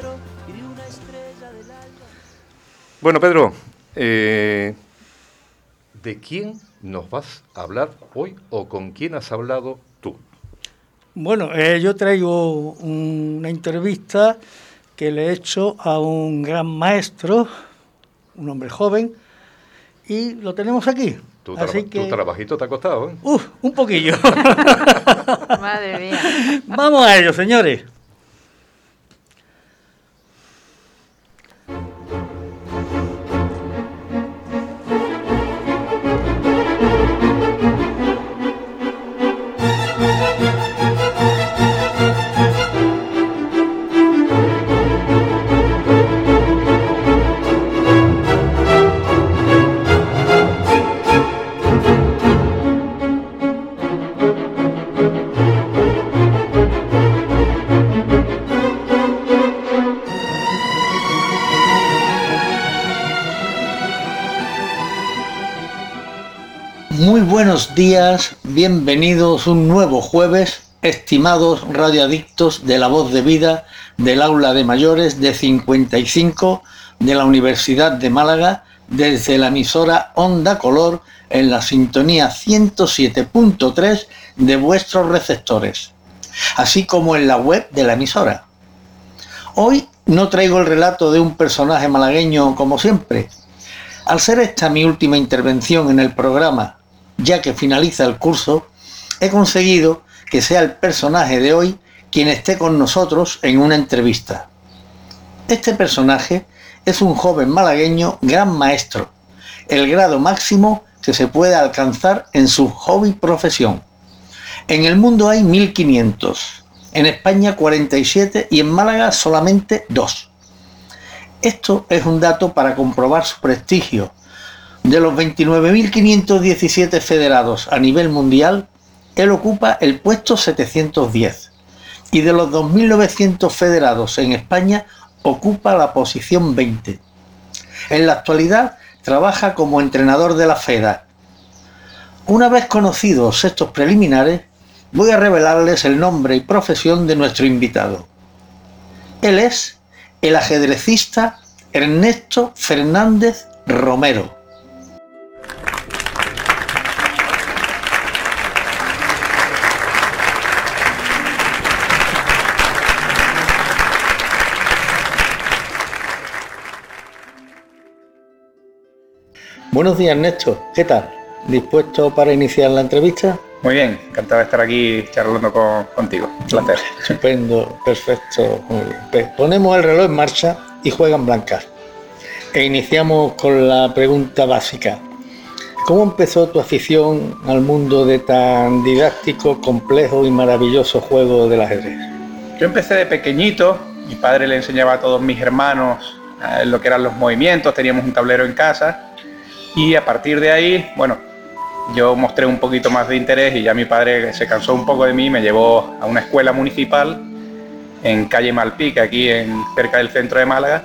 Bueno, Pedro, eh, ¿de quién nos vas a hablar hoy o con quién has hablado tú? Bueno, eh, yo traigo una entrevista que le he hecho a un gran maestro, un hombre joven, y lo tenemos aquí. Tu, Así que, tu trabajito te ha costado, ¿eh? uf, un poquillo. Madre mía. Vamos a ello, señores. Muy buenos días, bienvenidos un nuevo jueves, estimados radioadictos de la voz de vida del aula de mayores de 55 de la Universidad de Málaga desde la emisora Onda Color en la sintonía 107.3 de vuestros receptores, así como en la web de la emisora. Hoy no traigo el relato de un personaje malagueño como siempre. Al ser esta mi última intervención en el programa, ya que finaliza el curso, he conseguido que sea el personaje de hoy quien esté con nosotros en una entrevista. Este personaje es un joven malagueño gran maestro, el grado máximo que se puede alcanzar en su hobby profesión. En el mundo hay 1500, en España 47 y en Málaga solamente 2. Esto es un dato para comprobar su prestigio. De los 29.517 federados a nivel mundial, él ocupa el puesto 710 y de los 2.900 federados en España ocupa la posición 20. En la actualidad trabaja como entrenador de la FEDA. Una vez conocidos estos preliminares, voy a revelarles el nombre y profesión de nuestro invitado. Él es el ajedrecista Ernesto Fernández Romero. Buenos días, Ernesto. ¿Qué tal? ¿Dispuesto para iniciar la entrevista? Muy bien, encantado de estar aquí charlando con- contigo. Un placer. Estupendo, perfecto. Muy bien. Pues ponemos el reloj en marcha y juegan blancas. E iniciamos con la pregunta básica. ¿Cómo empezó tu afición al mundo de tan didáctico, complejo y maravilloso juego del ajedrez? Yo empecé de pequeñito, mi padre le enseñaba a todos mis hermanos eh, lo que eran los movimientos, teníamos un tablero en casa y a partir de ahí, bueno, yo mostré un poquito más de interés y ya mi padre se cansó un poco de mí, me llevó a una escuela municipal en calle Malpica, aquí en, cerca del centro de Málaga,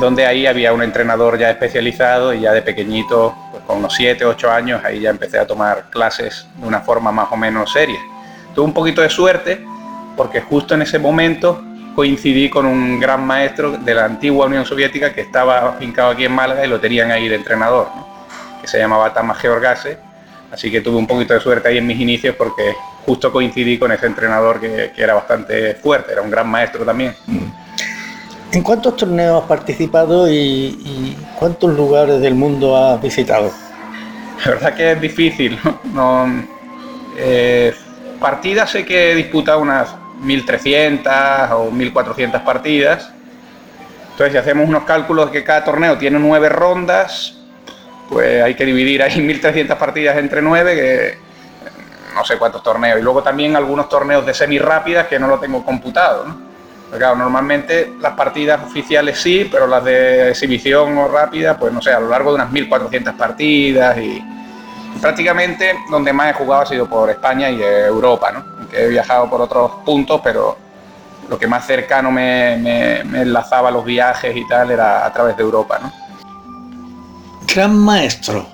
donde ahí había un entrenador ya especializado y ya de pequeñito, pues con unos 7, 8 años, ahí ya empecé a tomar clases de una forma más o menos seria. Tuve un poquito de suerte porque justo en ese momento coincidí con un gran maestro de la antigua Unión Soviética que estaba afincado aquí en Málaga y lo tenían ahí de entrenador. Que se llamaba Tamás Georgase. Así que tuve un poquito de suerte ahí en mis inicios porque justo coincidí con ese entrenador que, que era bastante fuerte, era un gran maestro también. ¿En cuántos torneos has participado y, y cuántos lugares del mundo has visitado? La verdad que es difícil. ¿no? No, eh, partidas sé que he disputado unas 1.300 o 1.400 partidas. Entonces, si hacemos unos cálculos de que cada torneo tiene nueve rondas, pues hay que dividir ahí 1.300 partidas entre nueve, que no sé cuántos torneos. Y luego también algunos torneos de semi-rápidas que no lo tengo computado. ¿no? Porque, claro, normalmente las partidas oficiales sí, pero las de exhibición o rápida, pues no sé, a lo largo de unas 1.400 partidas y prácticamente donde más he jugado ha sido por España y Europa, ¿no? He viajado por otros puntos, pero lo que más cercano me, me- me enlazaba a los viajes y tal era a través de Europa, ¿no? Gran maestro,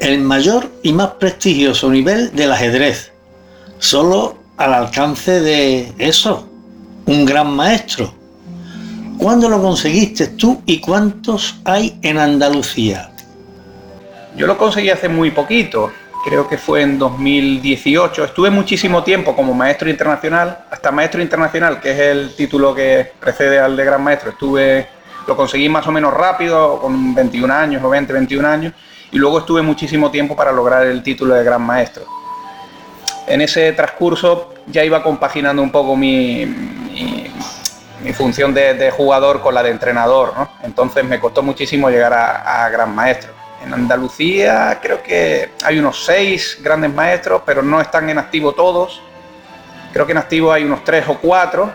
el mayor y más prestigioso nivel del ajedrez, solo al alcance de eso, un gran maestro. ¿Cuándo lo conseguiste tú y cuántos hay en Andalucía? Yo lo conseguí hace muy poquito. creo que fue en 2018. Estuve muchísimo tiempo como maestro internacional, hasta maestro internacional, que es el título que precede al de gran maestro. Estuve, lo conseguí más o menos rápido, con 21 años o 20, 21 años, y luego estuve muchísimo tiempo para lograr el título de gran maestro. En ese transcurso ya iba compaginando un poco mi, función de, jugador con la de entrenador, ¿no? Entonces me costó muchísimo llegar a gran maestro. En Andalucía creo que hay unos seis grandes maestros, pero no están en activo todos. Creo que en activo hay unos tres o cuatro.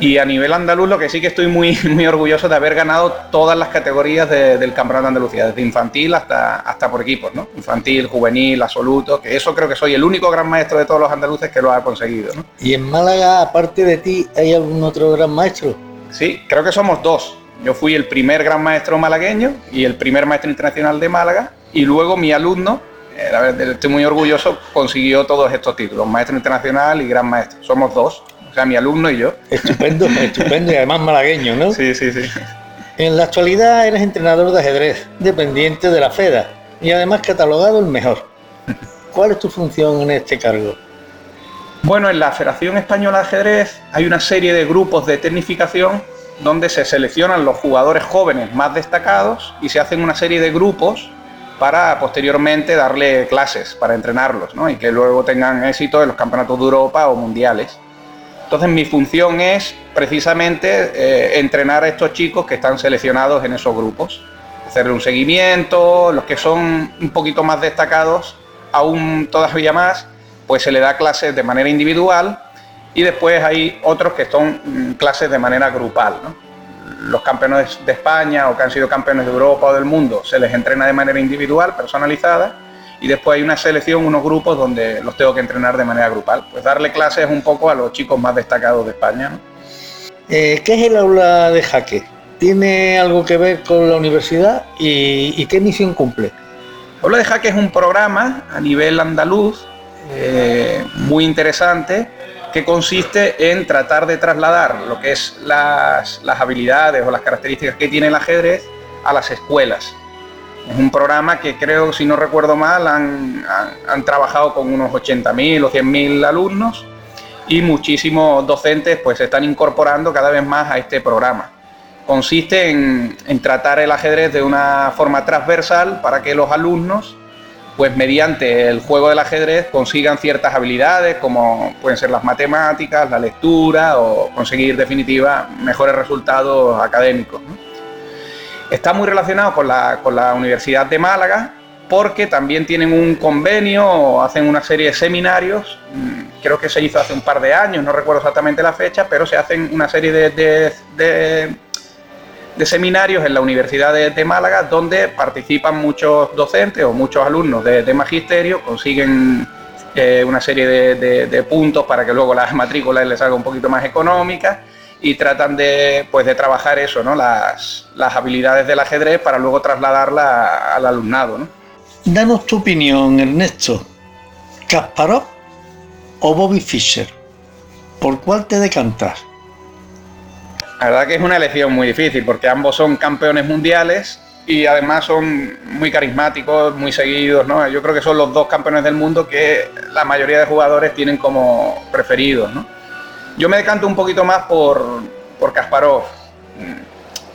Y a nivel andaluz lo que sí que estoy muy, muy orgulloso de haber ganado todas las categorías de, del Campeonato de Andalucía, desde infantil hasta, hasta por equipos, ¿no? Infantil, juvenil, absoluto, que eso creo que soy el único gran maestro de todos los andaluces que lo ha conseguido, ¿no? ¿Y en Málaga, aparte de ti, hay algún otro gran maestro? Sí, creo que somos dos. Yo fui el primer gran maestro malagueño y el primer maestro internacional de Málaga y luego mi alumno, eh, estoy muy orgulloso, consiguió todos estos títulos, maestro internacional y gran maestro. Somos dos, o sea, mi alumno y yo. Estupendo, estupendo y además malagueño, ¿no? Sí, sí, sí. En la actualidad eres entrenador de ajedrez, dependiente de la FEDA y además catalogado el mejor. ¿Cuál es tu función en este cargo? Bueno, en la Federación Española de Ajedrez hay una serie de grupos de tecnificación donde se seleccionan los jugadores jóvenes más destacados y se hacen una serie de grupos para posteriormente darle clases, para entrenarlos, ¿no? y que luego tengan éxito en los campeonatos de Europa o mundiales. Entonces mi función es precisamente eh, entrenar a estos chicos que están seleccionados en esos grupos, hacerle un seguimiento, los que son un poquito más destacados, aún todavía más, pues se le da clases de manera individual y después hay otros que son mm, clases de manera grupal. Los campeones de España o que han sido campeones de Europa o del mundo se les entrena de manera individual, personalizada, y después hay una selección, unos grupos donde los tengo que entrenar de manera grupal. Pues darle clases un poco a los chicos más destacados de España. ¿no? Eh, ¿Qué es el aula de jaque? ¿Tiene algo que ver con la universidad y, y qué misión cumple? Aula de jaque es un programa a nivel andaluz eh, muy interesante que consiste en tratar de trasladar lo que es las, las, habilidades o las características que tiene el ajedrez a las escuelas. Es un programa que creo, si no recuerdo mal, han, trabajado con unos 80.000 o 100.000 alumnos y muchísimos docentes pues se están incorporando cada vez más a este programa. Consiste en, tratar el ajedrez de una forma transversal para que los alumnos pues mediante el juego del ajedrez consigan ciertas habilidades como pueden ser las matemáticas, la lectura o conseguir definitiva mejores resultados académicos. Está muy relacionado con la, con la Universidad de Málaga porque también tienen un convenio, hacen una serie de seminarios, creo que se hizo hace un par de años, no recuerdo exactamente la fecha, pero se hacen una serie de, de, de seminarios en la Universidad de, Málaga donde participan muchos docentes o muchos alumnos de, magisterio, consiguen eh, una serie de, de, puntos para que luego las matrículas les salga un poquito más económicas y tratan de, pues, de trabajar eso, ¿no? las, las habilidades del ajedrez para luego trasladarla al alumnado. ¿no? Danos tu opinión, Ernesto. ¿Kasparov o Bobby Fischer? ¿Por cuál te decantas? La verdad que es una elección muy difícil porque ambos son campeones mundiales y además son muy carismáticos, muy seguidos, ¿no? Yo creo que son los dos campeones del mundo que la mayoría de jugadores tienen como preferidos, ¿no? Yo me decanto un poquito más por, por Kasparov.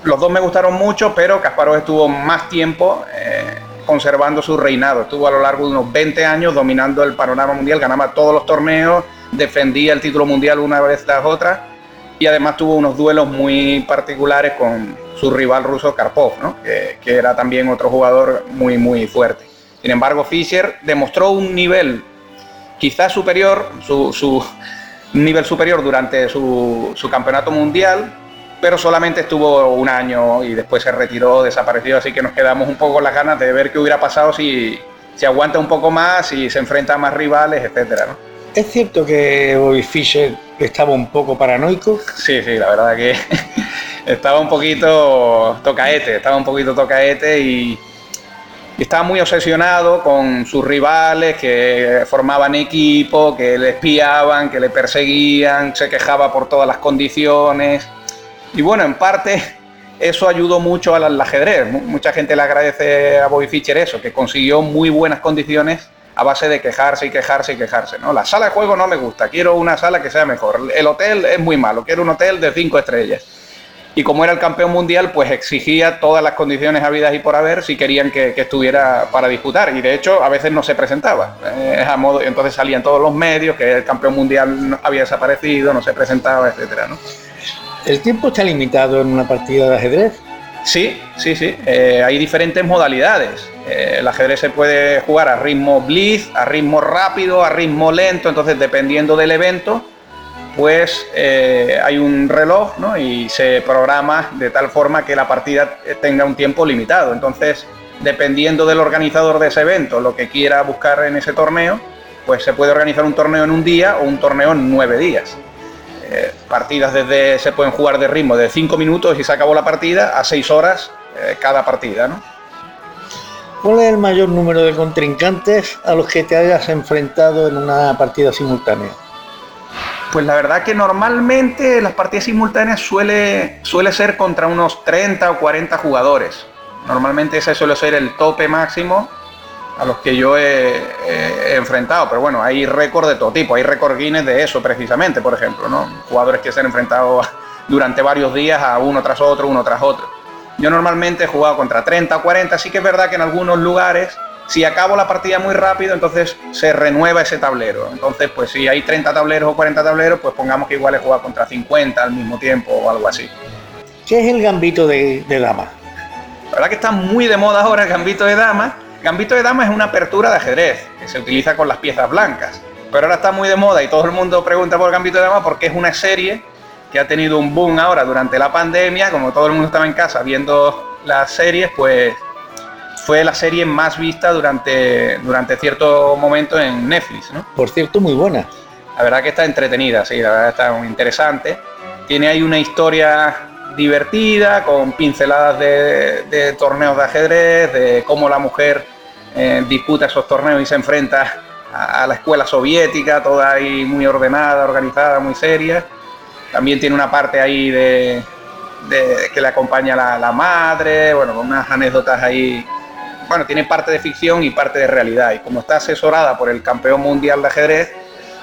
Los dos me gustaron mucho, pero Kasparov estuvo más tiempo eh, conservando su reinado. Estuvo a lo largo de unos 20 años dominando el panorama mundial, ganaba todos los torneos, defendía el título mundial una vez tras otra y además tuvo unos duelos muy particulares con su rival ruso Karpov, ¿no? que, que, era también otro jugador muy, muy fuerte. Sin embargo, Fischer demostró un nivel quizás superior, su, su nivel superior durante su, su, campeonato mundial, pero solamente estuvo un año y después se retiró, desapareció, así que nos quedamos un poco con las ganas de ver qué hubiera pasado si, si aguanta un poco más, si se enfrenta a más rivales, etcétera, ¿no? ¿Es cierto que Bobby Fischer estaba un poco paranoico? Sí, sí, la verdad que estaba un poquito tocaete, estaba un poquito tocaete y, y estaba muy obsesionado con sus rivales que formaban equipo, que le espiaban, que le perseguían, se quejaba por todas las condiciones. Y bueno, en parte eso ayudó mucho al, ajedrez. Mucha gente le agradece a Bobby Fischer eso, que consiguió muy buenas condiciones a base de quejarse y quejarse y quejarse, ¿no? La sala de juego no me gusta, quiero una sala que sea mejor. El hotel es muy malo, quiero un hotel de cinco estrellas. Y como era el campeón mundial, pues exigía todas las condiciones habidas y por haber si querían que, que estuviera para disputar. Y de hecho, a veces no se presentaba. Eh, a modo, entonces salían todos los medios que el campeón mundial había desaparecido, no se presentaba, etcétera, ¿no? ¿El tiempo está limitado en una partida de ajedrez? Sí, sí, sí. Eh, hay diferentes modalidades. Eh, el ajedrez se puede jugar a ritmo blitz, a ritmo rápido, a ritmo lento. Entonces, dependiendo del evento, pues eh, hay un reloj ¿no? y se programa de tal forma que la partida tenga un tiempo limitado. Entonces, dependiendo del organizador de ese evento, lo que quiera buscar en ese torneo, pues se puede organizar un torneo en un día o un torneo en nueve días. Eh, partidas desde se pueden jugar de ritmo de 5 minutos y se acabó la partida a 6 horas eh, cada partida, ¿no? ¿Cuál es el mayor número de contrincantes a los que te hayas enfrentado en una partida simultánea? Pues la verdad que normalmente las partidas simultáneas suele, suele ser contra unos 30 o 40 jugadores. Normalmente ese suele ser el tope máximo a los que yo he, enfrentado. Pero bueno, hay récord de todo tipo. Hay récord Guinness de eso precisamente, por ejemplo. ¿no? Jugadores que se han enfrentado durante varios días a uno tras otro, uno tras otro. Yo normalmente he jugado contra 30 o 40. Sí que es verdad que en algunos lugares, si acabo la partida muy rápido, entonces se renueva ese tablero. Entonces, pues si hay 30 tableros o 40 tableros, pues pongamos que igual he jugado contra 50 al mismo tiempo o algo así. ¿Qué es el gambito de, de dama? La verdad que está muy de moda ahora el gambito de dama. Gambito de dama es una apertura de ajedrez que se utiliza con las piezas blancas. Pero ahora está muy de moda y todo el mundo pregunta por gambito de dama porque es una serie que ha tenido un boom ahora durante la pandemia. Como todo el mundo estaba en casa viendo las series, pues fue la serie más vista durante, durante cierto momento en Netflix. ¿no? Por cierto, muy buena. La verdad que está entretenida, sí, la verdad está muy interesante. Tiene ahí una historia divertida, con pinceladas de, de torneos de ajedrez, de cómo la mujer eh, disputa esos torneos y se enfrenta a, a la escuela soviética, toda ahí muy ordenada, organizada, muy seria. También tiene una parte ahí de, de- que le acompaña la, la madre, bueno, con unas anécdotas ahí. Bueno, tiene parte de ficción y parte de realidad. Y como está asesorada por el campeón mundial de ajedrez,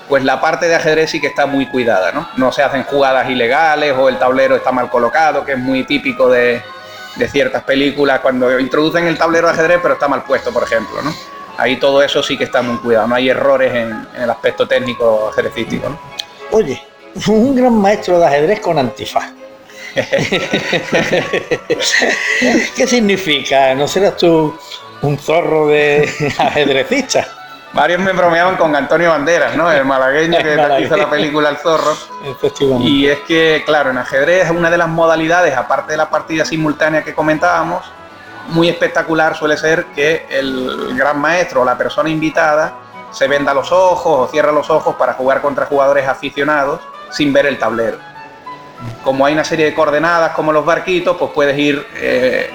pues la parte de ajedrez sí que está muy cuidada, ¿no? No se hacen jugadas ilegales o el tablero está mal colocado, que es muy típico de, de ciertas películas cuando introducen el tablero de ajedrez pero está mal puesto, por ejemplo, ¿no? Ahí todo eso sí que está muy cuidado, no hay errores en, el aspecto técnico ajedrecístico, ¿no? Oye, un gran maestro de ajedrez con antifaz. ¿Qué significa? ¿No serás tú un zorro de ajedrecista? Varios me bromeaban con Antonio Banderas, ¿no? El malagueño que malagueño. hizo la película El Zorro. Y es que, claro, en ajedrez es una de las modalidades, aparte de la partida simultánea que comentábamos, muy espectacular suele ser que el gran maestro o la persona invitada se venda los ojos o cierra los ojos para jugar contra jugadores aficionados sin ver el tablero. Como hay una serie de coordenadas como los barquitos, pues puedes ir eh,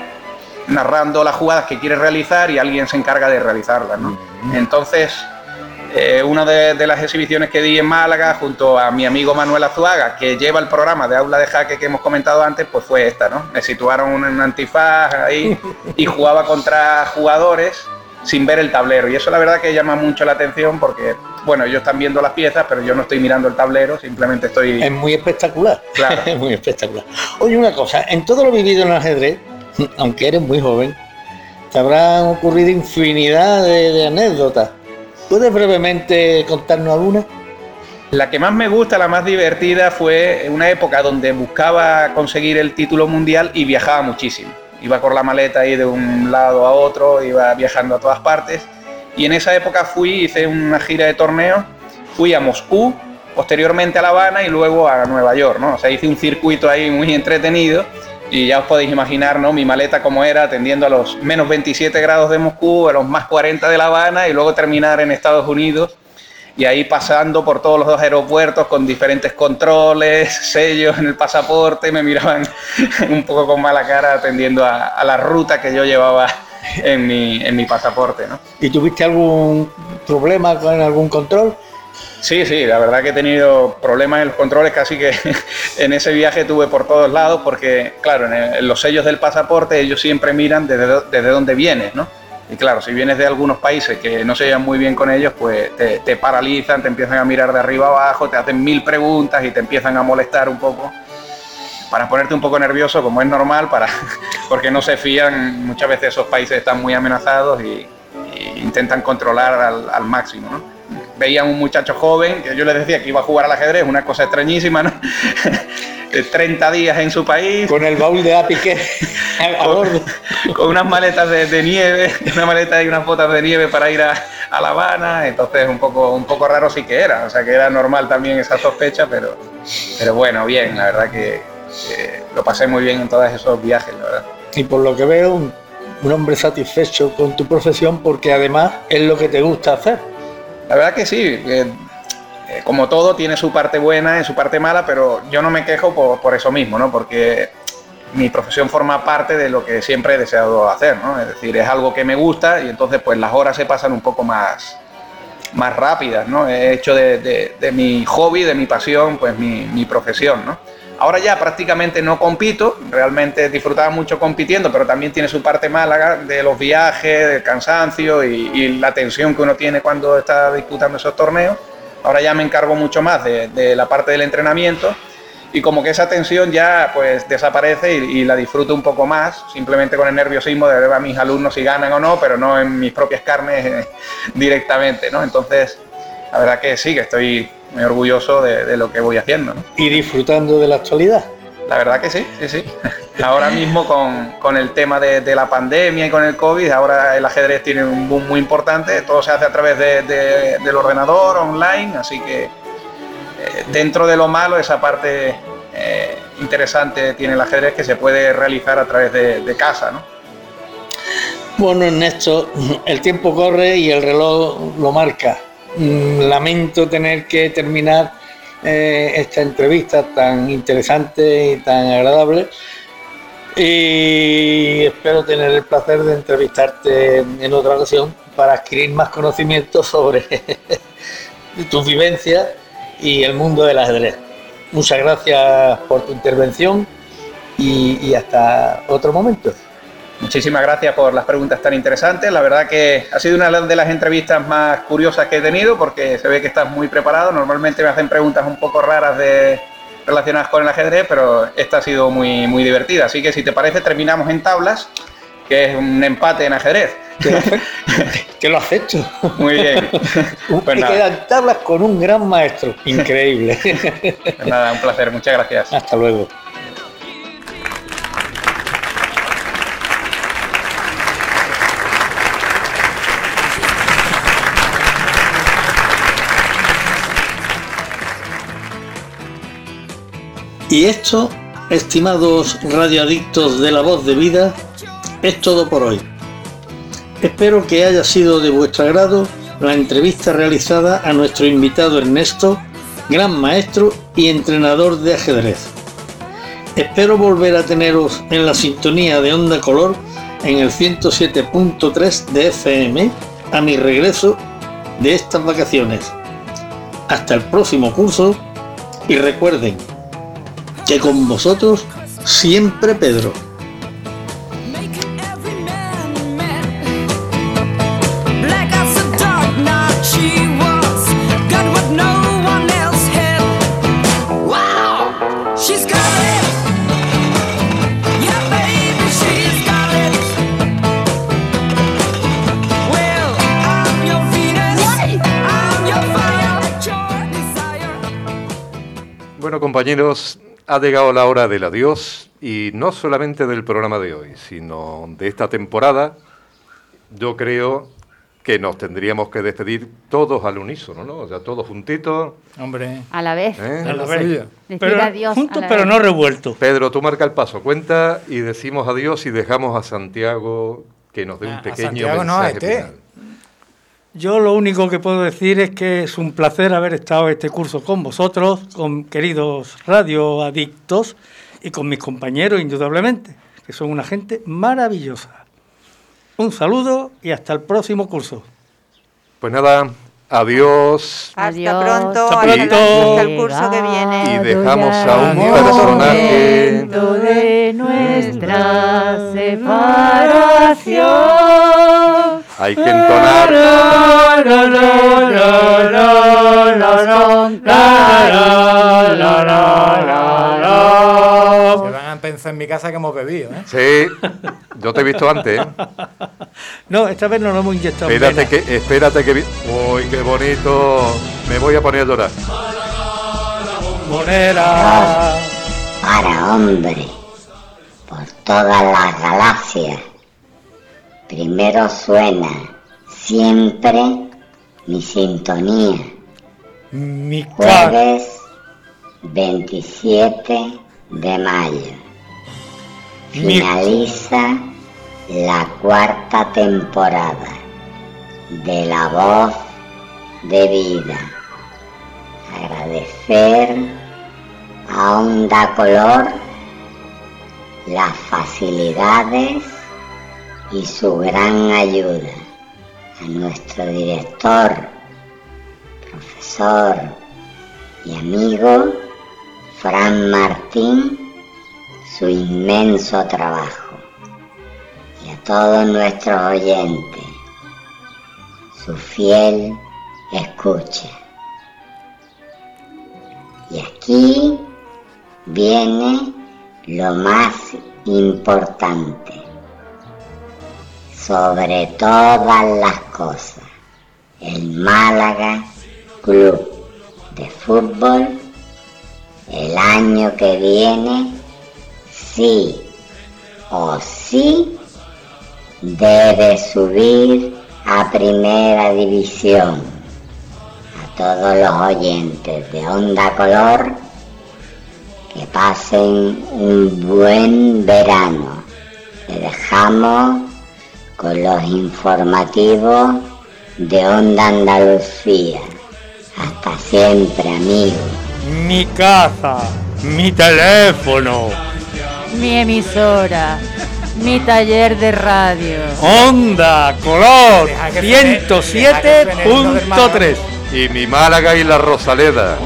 narrando las jugadas que quieres realizar y alguien se encarga de realizarlas. ¿no? Entonces, eh, una de, de las exhibiciones que di en Málaga junto a mi amigo Manuel Azuaga, que lleva el programa de aula de jaque que hemos comentado antes, pues fue esta, ¿no? Me situaron un, un antifaz ahí y jugaba contra jugadores sin ver el tablero. Y eso la verdad que llama mucho la atención porque, bueno, ellos están viendo las piezas, pero yo no estoy mirando el tablero, simplemente estoy... Es muy espectacular. Claro. es muy espectacular. Oye, una cosa, en todo lo vivido en el ajedrez, aunque eres muy joven, te habrán ocurrido infinidad de, de anécdotas. ¿Puedes brevemente contarnos alguna? La que más me gusta, la más divertida, fue una época donde buscaba conseguir el título mundial y viajaba muchísimo. Iba con la maleta ahí de un lado a otro, iba viajando a todas partes. Y en esa época fui, hice una gira de torneos, fui a Moscú, posteriormente a La Habana y luego a Nueva York, ¿no? O sea, hice un circuito ahí muy entretenido y ya os podéis imaginar, ¿no? Mi maleta como era, atendiendo a los menos 27 grados de Moscú, a los más 40 de La Habana y luego terminar en Estados Unidos y ahí pasando por todos los dos aeropuertos con diferentes controles, sellos en el pasaporte, me miraban un poco con mala cara atendiendo a, a la ruta que yo llevaba en mi, en mi pasaporte, ¿no? ¿Y tuviste algún problema con algún control? Sí, sí, la verdad que he tenido problemas en los controles, casi que en ese viaje tuve por todos lados, porque claro, en, el- en los sellos del pasaporte ellos siempre miran desde, desde dónde vienes, ¿no? Y claro, si vienes de algunos países que no se llevan muy bien con ellos, pues te, paralizan, te empiezan a mirar de arriba abajo, te hacen mil preguntas y te empiezan a molestar un poco para ponerte un poco nervioso, como es normal, para, porque no se fían, muchas veces esos países están muy amenazados y, intentan controlar al, máximo. ¿no? Veía un muchacho joven, que yo les decía que iba a jugar al ajedrez, una cosa extrañísima, ¿no? De 30 días en su país. Con el baúl de Apique con, con unas maletas de, de nieve, una maleta y unas botas de nieve para ir a, a La Habana, entonces un poco, un poco raro sí que era, o sea que era normal también esa sospecha, pero, pero bueno, bien, la verdad que eh, lo pasé muy bien en todos esos viajes, la verdad. Y por lo que veo, un, un hombre satisfecho con tu profesión porque además es lo que te gusta hacer. La verdad que sí, que, eh, como todo tiene su parte buena y su parte mala, pero yo no me quejo por, eso mismo, ¿no? Porque mi profesión forma parte de lo que siempre he deseado hacer, ¿no? Es decir, es algo que me gusta y entonces pues las horas se pasan un poco más, más rápidas, ¿no? He hecho de, de- de mi hobby, de mi pasión, pues mi, mi profesión, ¿no? Ahora ya prácticamente no compito, realmente disfrutaba mucho compitiendo, pero también tiene su parte mala de los viajes, del cansancio y, y la tensión que uno tiene cuando está disputando esos torneos. Ahora ya me encargo mucho más de, la parte del entrenamiento y como que esa tensión ya pues desaparece y, la disfruto un poco más, simplemente con el nerviosismo de ver a mis alumnos si ganan o no, pero no en mis propias carnes eh, directamente, ¿no? Entonces, la verdad que sí, que estoy muy orgulloso de, lo que voy haciendo. Y disfrutando de la actualidad. La verdad que sí, sí, sí. Ahora mismo con, con el tema de, la pandemia y con el COVID, ahora el ajedrez tiene un boom muy importante, todo se hace a través de- de- del ordenador, online, así que eh, dentro de lo malo, esa parte eh, interesante tiene el ajedrez que se puede realizar a través de, de casa, ¿no? Bueno, Ernesto, el tiempo corre y el reloj lo marca. Mm, Lamento tener que terminar eh, esta entrevista tan interesante y tan agradable. Y espero tener el placer de entrevistarte en otra ocasión para adquirir más conocimientos sobre tus vivencias y el mundo del ajedrez. Muchas gracias por tu intervención y hasta otro momento. Muchísimas gracias por las preguntas tan interesantes. La verdad que ha sido una de las entrevistas más curiosas que he tenido porque se ve que estás muy preparado. Normalmente me hacen preguntas un poco raras de, relacionadas con el ajedrez, pero esta ha sido muy, muy divertida. Así que si te parece terminamos en tablas, que es un empate en ajedrez. Que lo acepto. Muy bien. Pues nada. quedan tablas con un gran maestro. Increíble. Pues nada, un placer. Muchas gracias. Hasta luego. Y esto, estimados radioadictos de la voz de vida, es todo por hoy. Espero que haya sido de vuestro agrado la entrevista realizada a nuestro invitado Ernesto, gran maestro y entrenador de ajedrez. Espero volver a teneros en la sintonía de Onda Color en el 107.3 de FM a mi regreso de estas vacaciones. Hasta el próximo curso y recuerden que con vosotros siempre Pedro. Bueno, compañeros, ha llegado la hora del adiós y no solamente del programa de hoy, sino de esta temporada. Yo creo que nos tendríamos que despedir todos al unísono, ¿no? O sea, todos juntitos. Hombre. A la vez. ¿eh? A la vez. Decir adiós. juntos, a la pero vez. no revueltos. Pedro, tú marca el paso, cuenta y decimos adiós y dejamos a Santiago que nos dé un A- a pequeño Santiago no, a mensaje este. final. Yo lo único que puedo decir es que es un placer haber estado este curso con vosotros, con queridos radioadictos y con mis compañeros, indudablemente, que son una gente maravillosa. Un saludo y hasta el próximo curso. Pues nada, adiós. Hasta pronto, Hasta hasta, pronto. hasta el curso que viene. Y dejamos a un Adiós. personaje. de nuestra separación. Hay que entonar. Se van a pensar en mi casa que hemos bebido, ¿eh? Sí, yo te he visto antes, ¿eh? No, esta vez no lo hemos inyectado. Espérate que, espérate que... Uy, qué bonito. Me voy a poner a llorar. Monera. para hombre por todas las galaxias. Primero suena siempre mi sintonía. Mi Jueves 27 de mayo. Mi- Finaliza la cuarta temporada de La Voz de Vida. Agradecer a Onda Color las facilidades y su gran ayuda. A nuestro director, profesor y amigo Fran Martín, su inmenso trabajo. Y a todos nuestros oyentes, su fiel escucha. Y aquí viene lo más importante. Sobre todas las cosas, el Málaga Club de Fútbol el año que viene sí o sí debe subir a primera división. A todos los oyentes de Onda Color que pasen un buen verano. Le dejamos con los informativos de Onda Andalucía. Hasta siempre, amigos. Mi casa, mi teléfono, Mi emisora, mi taller de radio. Onda Color Deja que suene- deja que suene el himno del Málaga. 107.3. Y mi Málaga y la Rosaleda.